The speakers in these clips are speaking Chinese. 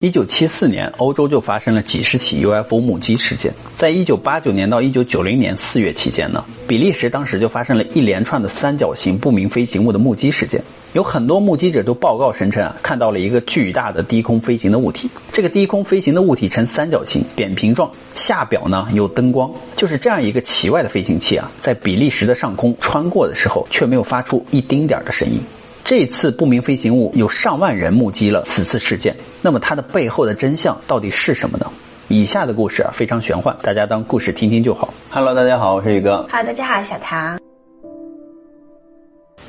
一九七四年，欧洲就发生了几十起 UFO 目击事件。在一九八九年到一九九零年四月期间呢，比利时当时就发生了一连串的三角形不明飞行物的目击事件。有很多目击者都报告声称啊，看到了一个巨大的低空飞行的物体。这个低空飞行的物体呈三角形扁平状，下表呢有灯光。就是这样一个奇怪的飞行器啊，在比利时的上空穿过的时候，却没有发出一丁点儿的声音。这次不明飞行物有上万人目击了此次事件，那么它的背后的真相到底是什么呢？以下的故事啊非常玄幻，大家当故事听听就好。Hello，大家好，我是宇哥。Hello，大家好，小唐。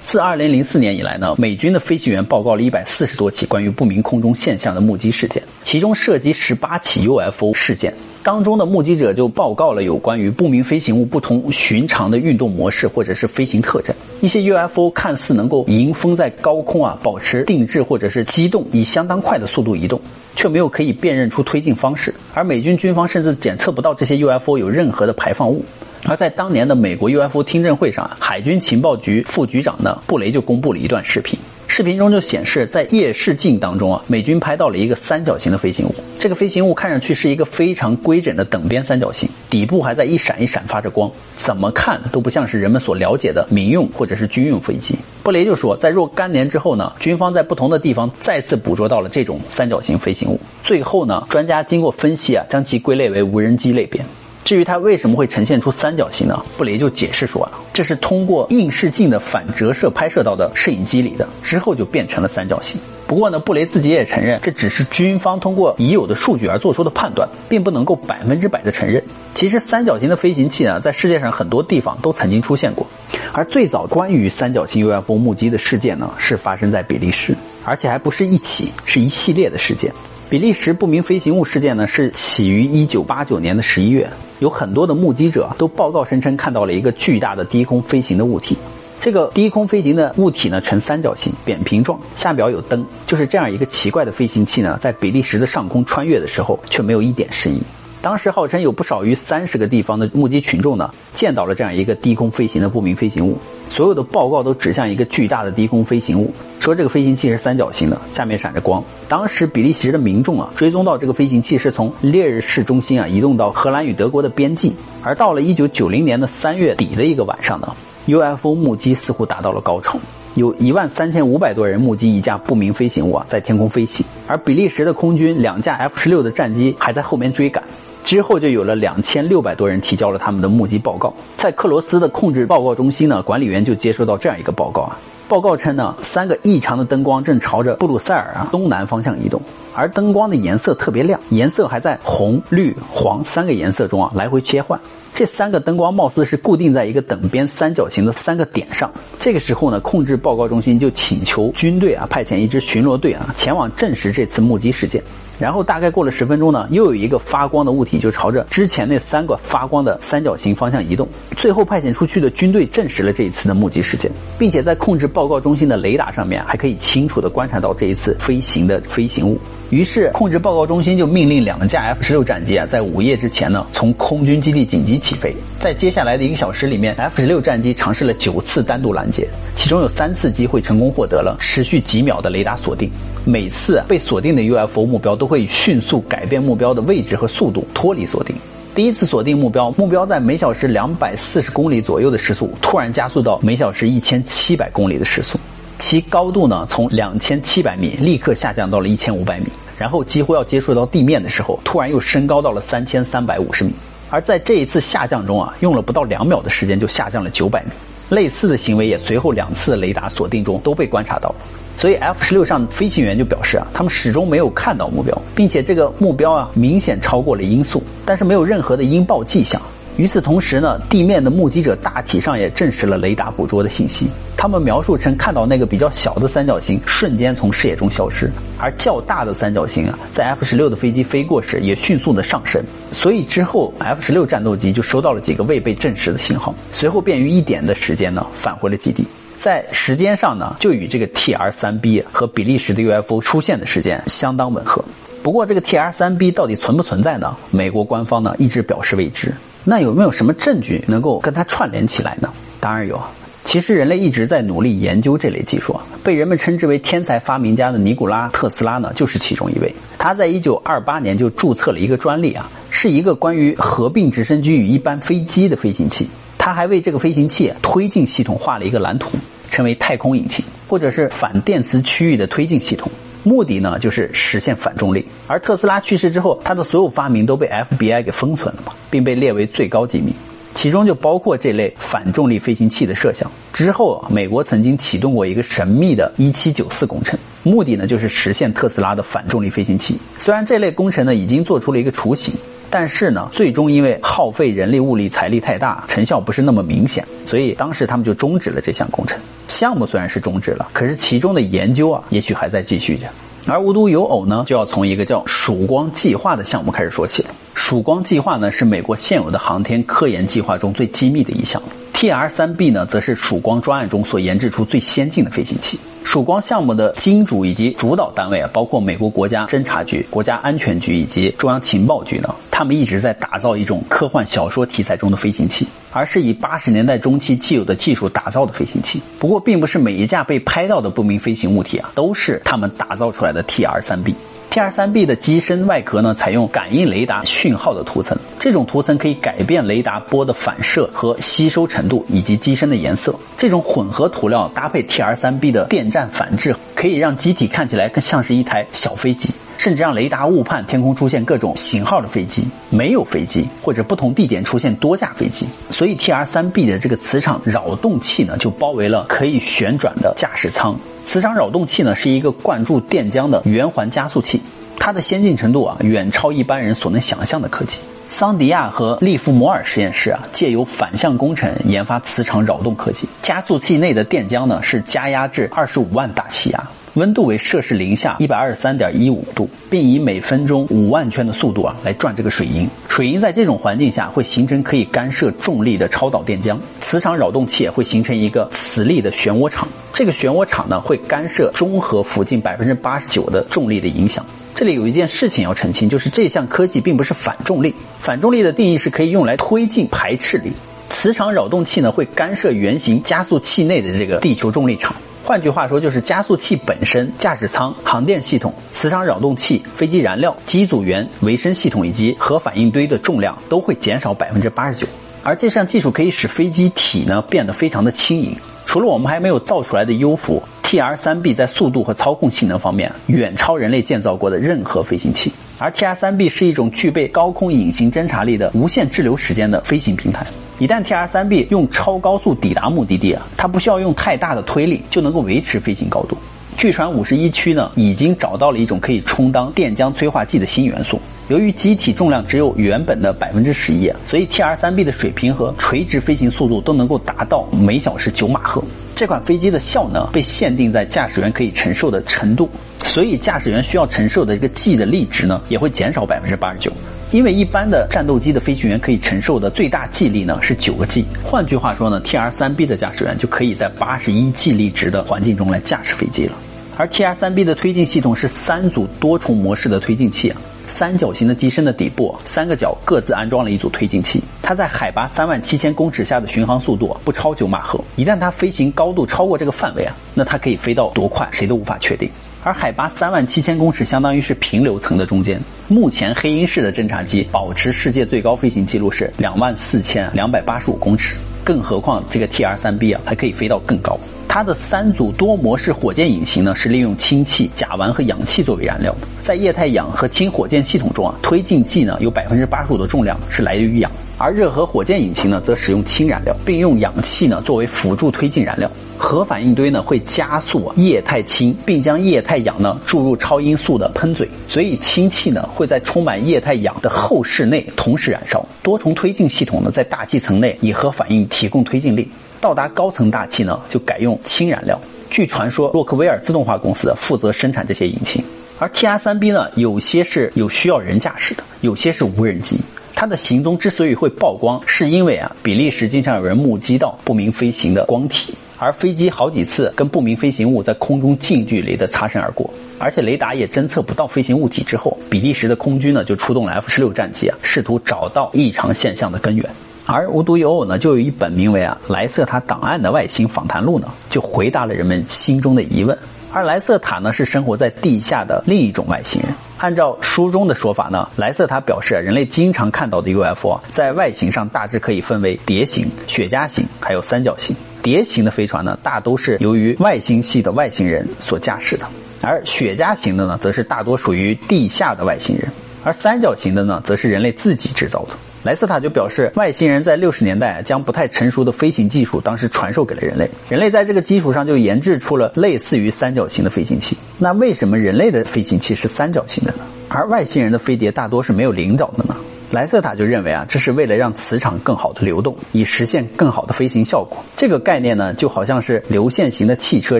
自二零零四年以来呢，美军的飞行员报告了一百四十多起关于不明空中现象的目击事件，其中涉及十八起 UFO 事件。当中的目击者就报告了有关于不明飞行物不同寻常的运动模式或者是飞行特征。一些 UFO 看似能够迎风在高空啊保持定制或者是机动，以相当快的速度移动，却没有可以辨认出推进方式。而美军军方甚至检测不到这些 UFO 有任何的排放物。而在当年的美国 UFO 听证会上，海军情报局副局长呢布雷就公布了一段视频。视频中就显示，在夜视镜当中啊，美军拍到了一个三角形的飞行物。这个飞行物看上去是一个非常规整的等边三角形，底部还在一闪一闪发着光，怎么看都不像是人们所了解的民用或者是军用飞机。布雷就说，在若干年之后呢，军方在不同的地方再次捕捉到了这种三角形飞行物。最后呢，专家经过分析啊，将其归类为无人机类别。至于它为什么会呈现出三角形呢？布雷就解释说啊，这是通过映视镜的反折射拍摄到的摄影机里的，之后就变成了三角形。不过呢，布雷自己也承认，这只是军方通过已有的数据而做出的判断，并不能够百分之百的承认。其实三角形的飞行器呢，在世界上很多地方都曾经出现过，而最早关于三角形 UFO 目击的事件呢，是发生在比利时，而且还不是一起，是一系列的事件。比利时不明飞行物事件呢，是起于一九八九年的十一月，有很多的目击者都报告声称看到了一个巨大的低空飞行的物体。这个低空飞行的物体呢，呈三角形扁平状，下表有灯。就是这样一个奇怪的飞行器呢，在比利时的上空穿越的时候，却没有一点声音。当时号称有不少于三十个地方的目击群众呢，见到了这样一个低空飞行的不明飞行物。所有的报告都指向一个巨大的低空飞行物，说这个飞行器是三角形的，下面闪着光。当时比利时的民众啊，追踪到这个飞行器是从烈日市中心啊移动到荷兰与德国的边境。而到了一九九零年的三月底的一个晚上呢，UFO 目击似乎达到了高潮，有一万三千五百多人目击一架不明飞行物啊在天空飞行，而比利时的空军两架 F 十六的战机还在后面追赶。之后就有了两千六百多人提交了他们的目击报告，在克罗斯的控制报告中心呢，管理员就接收到这样一个报告啊，报告称呢，三个异常的灯光正朝着布鲁塞尔啊东南方向移动，而灯光的颜色特别亮，颜色还在红、绿、黄三个颜色中啊来回切换。这三个灯光貌似是固定在一个等边三角形的三个点上。这个时候呢，控制报告中心就请求军队啊派遣一支巡逻队啊前往证实这次目击事件。然后大概过了十分钟呢，又有一个发光的物体就朝着之前那三个发光的三角形方向移动。最后派遣出去的军队证实了这一次的目击事件，并且在控制报告中心的雷达上面还可以清楚地观察到这一次飞行的飞行物。于是控制报告中心就命令两架 F 十六战机啊，在午夜之前呢，从空军基地紧急起飞。在接下来的一个小时里面，F 十六战机尝试了九次单独拦截，其中有三次机会成功获得了持续几秒的雷达锁定。每次被锁定的 UFO 目标都会迅速改变目标的位置和速度，脱离锁定。第一次锁定目标，目标在每小时两百四十公里左右的时速，突然加速到每小时一千七百公里的时速，其高度呢从两千七百米立刻下降到了一千五百米，然后几乎要接触到地面的时候，突然又升高到了三千三百五十米。而在这一次下降中啊，用了不到两秒的时间就下降了九百米。类似的行为也随后两次雷达锁定中都被观察到。所以 F 十六上飞行员就表示啊，他们始终没有看到目标，并且这个目标啊明显超过了音速，但是没有任何的音爆迹象。与此同时呢，地面的目击者大体上也证实了雷达捕捉的信息。他们描述称看到那个比较小的三角形瞬间从视野中消失，而较大的三角形啊，在 F 十六的飞机飞过时也迅速的上升。所以之后 F 十六战斗机就收到了几个未被证实的信号，随后便于一点的时间呢返回了基地。在时间上呢，就与这个 TR 三 B 和比利时的 UFO 出现的时间相当吻合。不过，这个 TR 三 B 到底存不存在呢？美国官方呢一直表示未知。那有没有什么证据能够跟它串联起来呢？当然有。其实人类一直在努力研究这类技术啊，被人们称之为天才发明家的尼古拉·特斯拉呢，就是其中一位。他在一九二八年就注册了一个专利啊，是一个关于合并直升机与一般飞机的飞行器。他还为这个飞行器推进系统画了一个蓝图，称为太空引擎，或者是反电磁区域的推进系统。目的呢，就是实现反重力。而特斯拉去世之后，他的所有发明都被 FBI 给封存了嘛，并被列为最高机密，其中就包括这类反重力飞行器的设想。之后，美国曾经启动过一个神秘的1794工程，目的呢就是实现特斯拉的反重力飞行器。虽然这类工程呢已经做出了一个雏形。但是呢，最终因为耗费人力、物力、财力太大，成效不是那么明显，所以当时他们就终止了这项工程。项目虽然是终止了，可是其中的研究啊，也许还在继续着。而无独有偶呢，就要从一个叫“曙光计划”的项目开始说起了。曙光计划呢，是美国现有的航天科研计划中最机密的一项。TR-3B 呢，则是曙光专案中所研制出最先进的飞行器。曙光项目的金主以及主导单位啊，包括美国国家侦察局、国家安全局以及中央情报局呢，他们一直在打造一种科幻小说题材中的飞行器，而是以八十年代中期既有的技术打造的飞行器。不过，并不是每一架被拍到的不明飞行物体啊，都是他们打造出来的 TR 三 B。TR-3B 的机身外壳呢，采用感应雷达讯号的涂层，这种涂层可以改变雷达波的反射和吸收程度，以及机身的颜色。这种混合涂料搭配 TR-3B 的电站反制，可以让机体看起来更像是一台小飞机。甚至让雷达误判天空出现各种型号的飞机，没有飞机，或者不同地点出现多架飞机。所以 TR-3B 的这个磁场扰动器呢，就包围了可以旋转的驾驶舱。磁场扰动器呢，是一个灌注电浆的圆环加速器，它的先进程度啊，远超一般人所能想象的科技。桑迪亚和利弗摩尔实验室啊，借由反向工程研发磁场扰动科技。加速器内的电浆呢，是加压至二十五万大气压。温度为摄氏零下一百二十三点一五度，并以每分钟五万圈的速度啊来转这个水银。水银在这种环境下会形成可以干涉重力的超导电浆，磁场扰动器会形成一个磁力的漩涡场。这个漩涡场呢会干涉中和附近百分之八十九的重力的影响。这里有一件事情要澄清，就是这项科技并不是反重力。反重力的定义是可以用来推进排斥力。磁场扰动器呢会干涉圆形加速器内的这个地球重力场。换句话说，就是加速器本身、驾驶舱、航电系统、磁场扰动器、飞机燃料、机组员、维生系统以及核反应堆的重量都会减少百分之八十九。而这项技术可以使飞机体呢变得非常的轻盈。除了我们还没有造出来的优服 TR-3B，在速度和操控性能方面远超人类建造过的任何飞行器。而 TR-3B 是一种具备高空隐形侦察力的无限滞留时间的飞行平台。一旦 TR-3B 用超高速抵达目的地啊，它不需要用太大的推力就能够维持飞行高度。据传，五十一区呢已经找到了一种可以充当电浆催化剂的新元素。由于机体重量只有原本的百分之十一，所以 TR-3B 的水平和垂直飞行速度都能够达到每小时九马赫。这款飞机的效能被限定在驾驶员可以承受的程度，所以驾驶员需要承受的这个 G 的力值呢也会减少百分之八十九。因为一般的战斗机的飞行员可以承受的最大 G 力呢是九个 G，换句话说呢，TR-3B 的驾驶员就可以在八十一 G 力值的环境中来驾驶飞机了。而 TR-3B 的推进系统是三组多重模式的推进器，三角形的机身的底部三个角各自安装了一组推进器，它在海拔三万七千公尺下的巡航速度不超九马赫，一旦它飞行高度超过这个范围啊，那它可以飞到多快谁都无法确定。而海拔三万七千公尺，相当于是平流层的中间。目前黑鹰式的侦察机保持世界最高飞行记录是两万四千两百八十五公尺，更何况这个 TR-3B 啊，还可以飞到更高。它的三组多模式火箭引擎呢，是利用氢气、甲烷和氧气作为燃料的。在液态氧和氢火箭系统中啊，推进剂呢有百分之八十五的重量是来源于氧，而热核火箭引擎呢则使用氢燃料，并用氧气呢作为辅助推进燃料。核反应堆呢会加速液态氢，并将液态氧呢注入超音速的喷嘴，所以氢气呢会在充满液态氧的后室内同时燃烧。多重推进系统呢在大气层内以核反应提供推进力。到达高层大气呢，就改用氢燃料。据传说，洛克威尔自动化公司负责生产这些引擎。而 TR-3B 呢，有些是有需要人驾驶的，有些是无人机。它的行踪之所以会曝光，是因为啊，比利时经常有人目击到不明飞行的光体，而飞机好几次跟不明飞行物在空中近距离的擦身而过，而且雷达也侦测不到飞行物体之后，比利时的空军呢就出动了 F-16 战机啊，试图找到异常现象的根源。而无独有偶呢，就有一本名为《啊莱瑟塔档案》的外星访谈录呢，就回答了人们心中的疑问。而莱瑟塔呢，是生活在地下的另一种外星人。按照书中的说法呢，莱瑟塔表示，人类经常看到的 UFO 在外形上大致可以分为蝶形、雪茄形，还有三角形。蝶形的飞船呢，大都是由于外星系的外星人所驾驶的，而雪茄形的呢，则是大多属于地下的外星人，而三角形的呢，则是人类自己制造的。莱斯塔就表示，外星人在六十年代将不太成熟的飞行技术当时传授给了人类，人类在这个基础上就研制出了类似于三角形的飞行器。那为什么人类的飞行器是三角形的呢？而外星人的飞碟大多是没有棱角的呢？莱瑟塔就认为啊，这是为了让磁场更好的流动，以实现更好的飞行效果。这个概念呢，就好像是流线型的汽车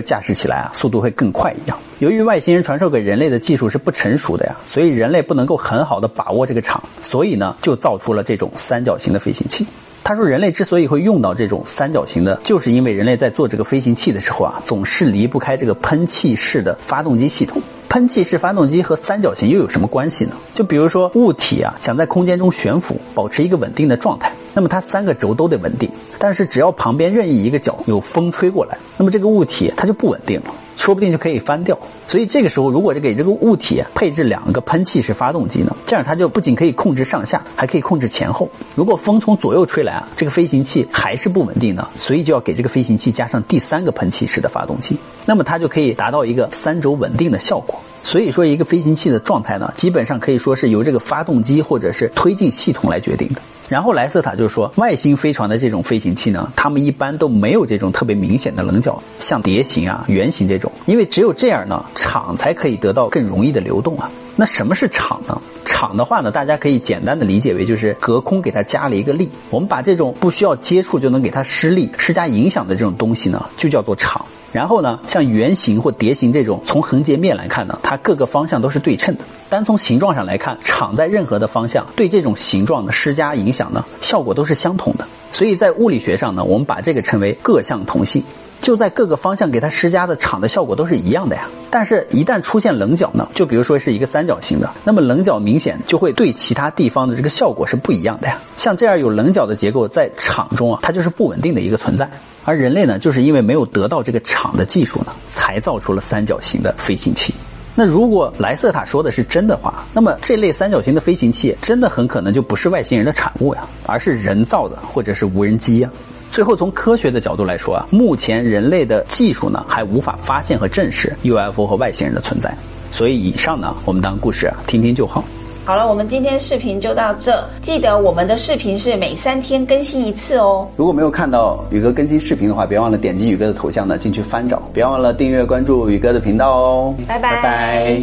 驾驶起来啊，速度会更快一样。由于外星人传授给人类的技术是不成熟的呀，所以人类不能够很好的把握这个场，所以呢，就造出了这种三角形的飞行器。他说，人类之所以会用到这种三角形的，就是因为人类在做这个飞行器的时候啊，总是离不开这个喷气式的发动机系统。喷气式发动机和三角形又有什么关系呢？就比如说物体啊，想在空间中悬浮，保持一个稳定的状态，那么它三个轴都得稳定。但是只要旁边任意一个角有风吹过来，那么这个物体它就不稳定了。说不定就可以翻掉，所以这个时候如果给这个物体配置两个喷气式发动机呢，这样它就不仅可以控制上下，还可以控制前后。如果风从左右吹来啊，这个飞行器还是不稳定的，所以就要给这个飞行器加上第三个喷气式的发动机，那么它就可以达到一个三轴稳定的效果。所以说，一个飞行器的状态呢，基本上可以说是由这个发动机或者是推进系统来决定的。然后莱瑟塔就说，外星飞船的这种飞行器呢，他们一般都没有这种特别明显的棱角，像碟形啊、圆形这种，因为只有这样呢，场才可以得到更容易的流动啊。那什么是场呢？场的话呢，大家可以简单的理解为就是隔空给它加了一个力。我们把这种不需要接触就能给它施力、施加影响的这种东西呢，就叫做场。然后呢，像圆形或碟形这种，从横截面来看呢，它各个方向都是对称的。单从形状上来看，场在任何的方向对这种形状的施加影响呢，效果都是相同的。所以在物理学上呢，我们把这个称为各项同性。就在各个方向给它施加的场的效果都是一样的呀。但是，一旦出现棱角呢，就比如说是一个三角形的，那么棱角明显就会对其他地方的这个效果是不一样的呀。像这样有棱角的结构，在场中啊，它就是不稳定的一个存在。而人类呢，就是因为没有得到这个场的技术呢，才造出了三角形的飞行器。那如果莱瑟塔说的是真的话，那么这类三角形的飞行器真的很可能就不是外星人的产物呀，而是人造的或者是无人机呀。最后，从科学的角度来说啊，目前人类的技术呢还无法发现和证实 UFO 和外星人的存在。所以，以上呢，我们当故事啊听听就好。好了，我们今天视频就到这。记得我们的视频是每三天更新一次哦。如果没有看到宇哥更新视频的话，别忘了点击宇哥的头像呢进去翻找。别忘了订阅关注宇哥的频道哦。拜拜。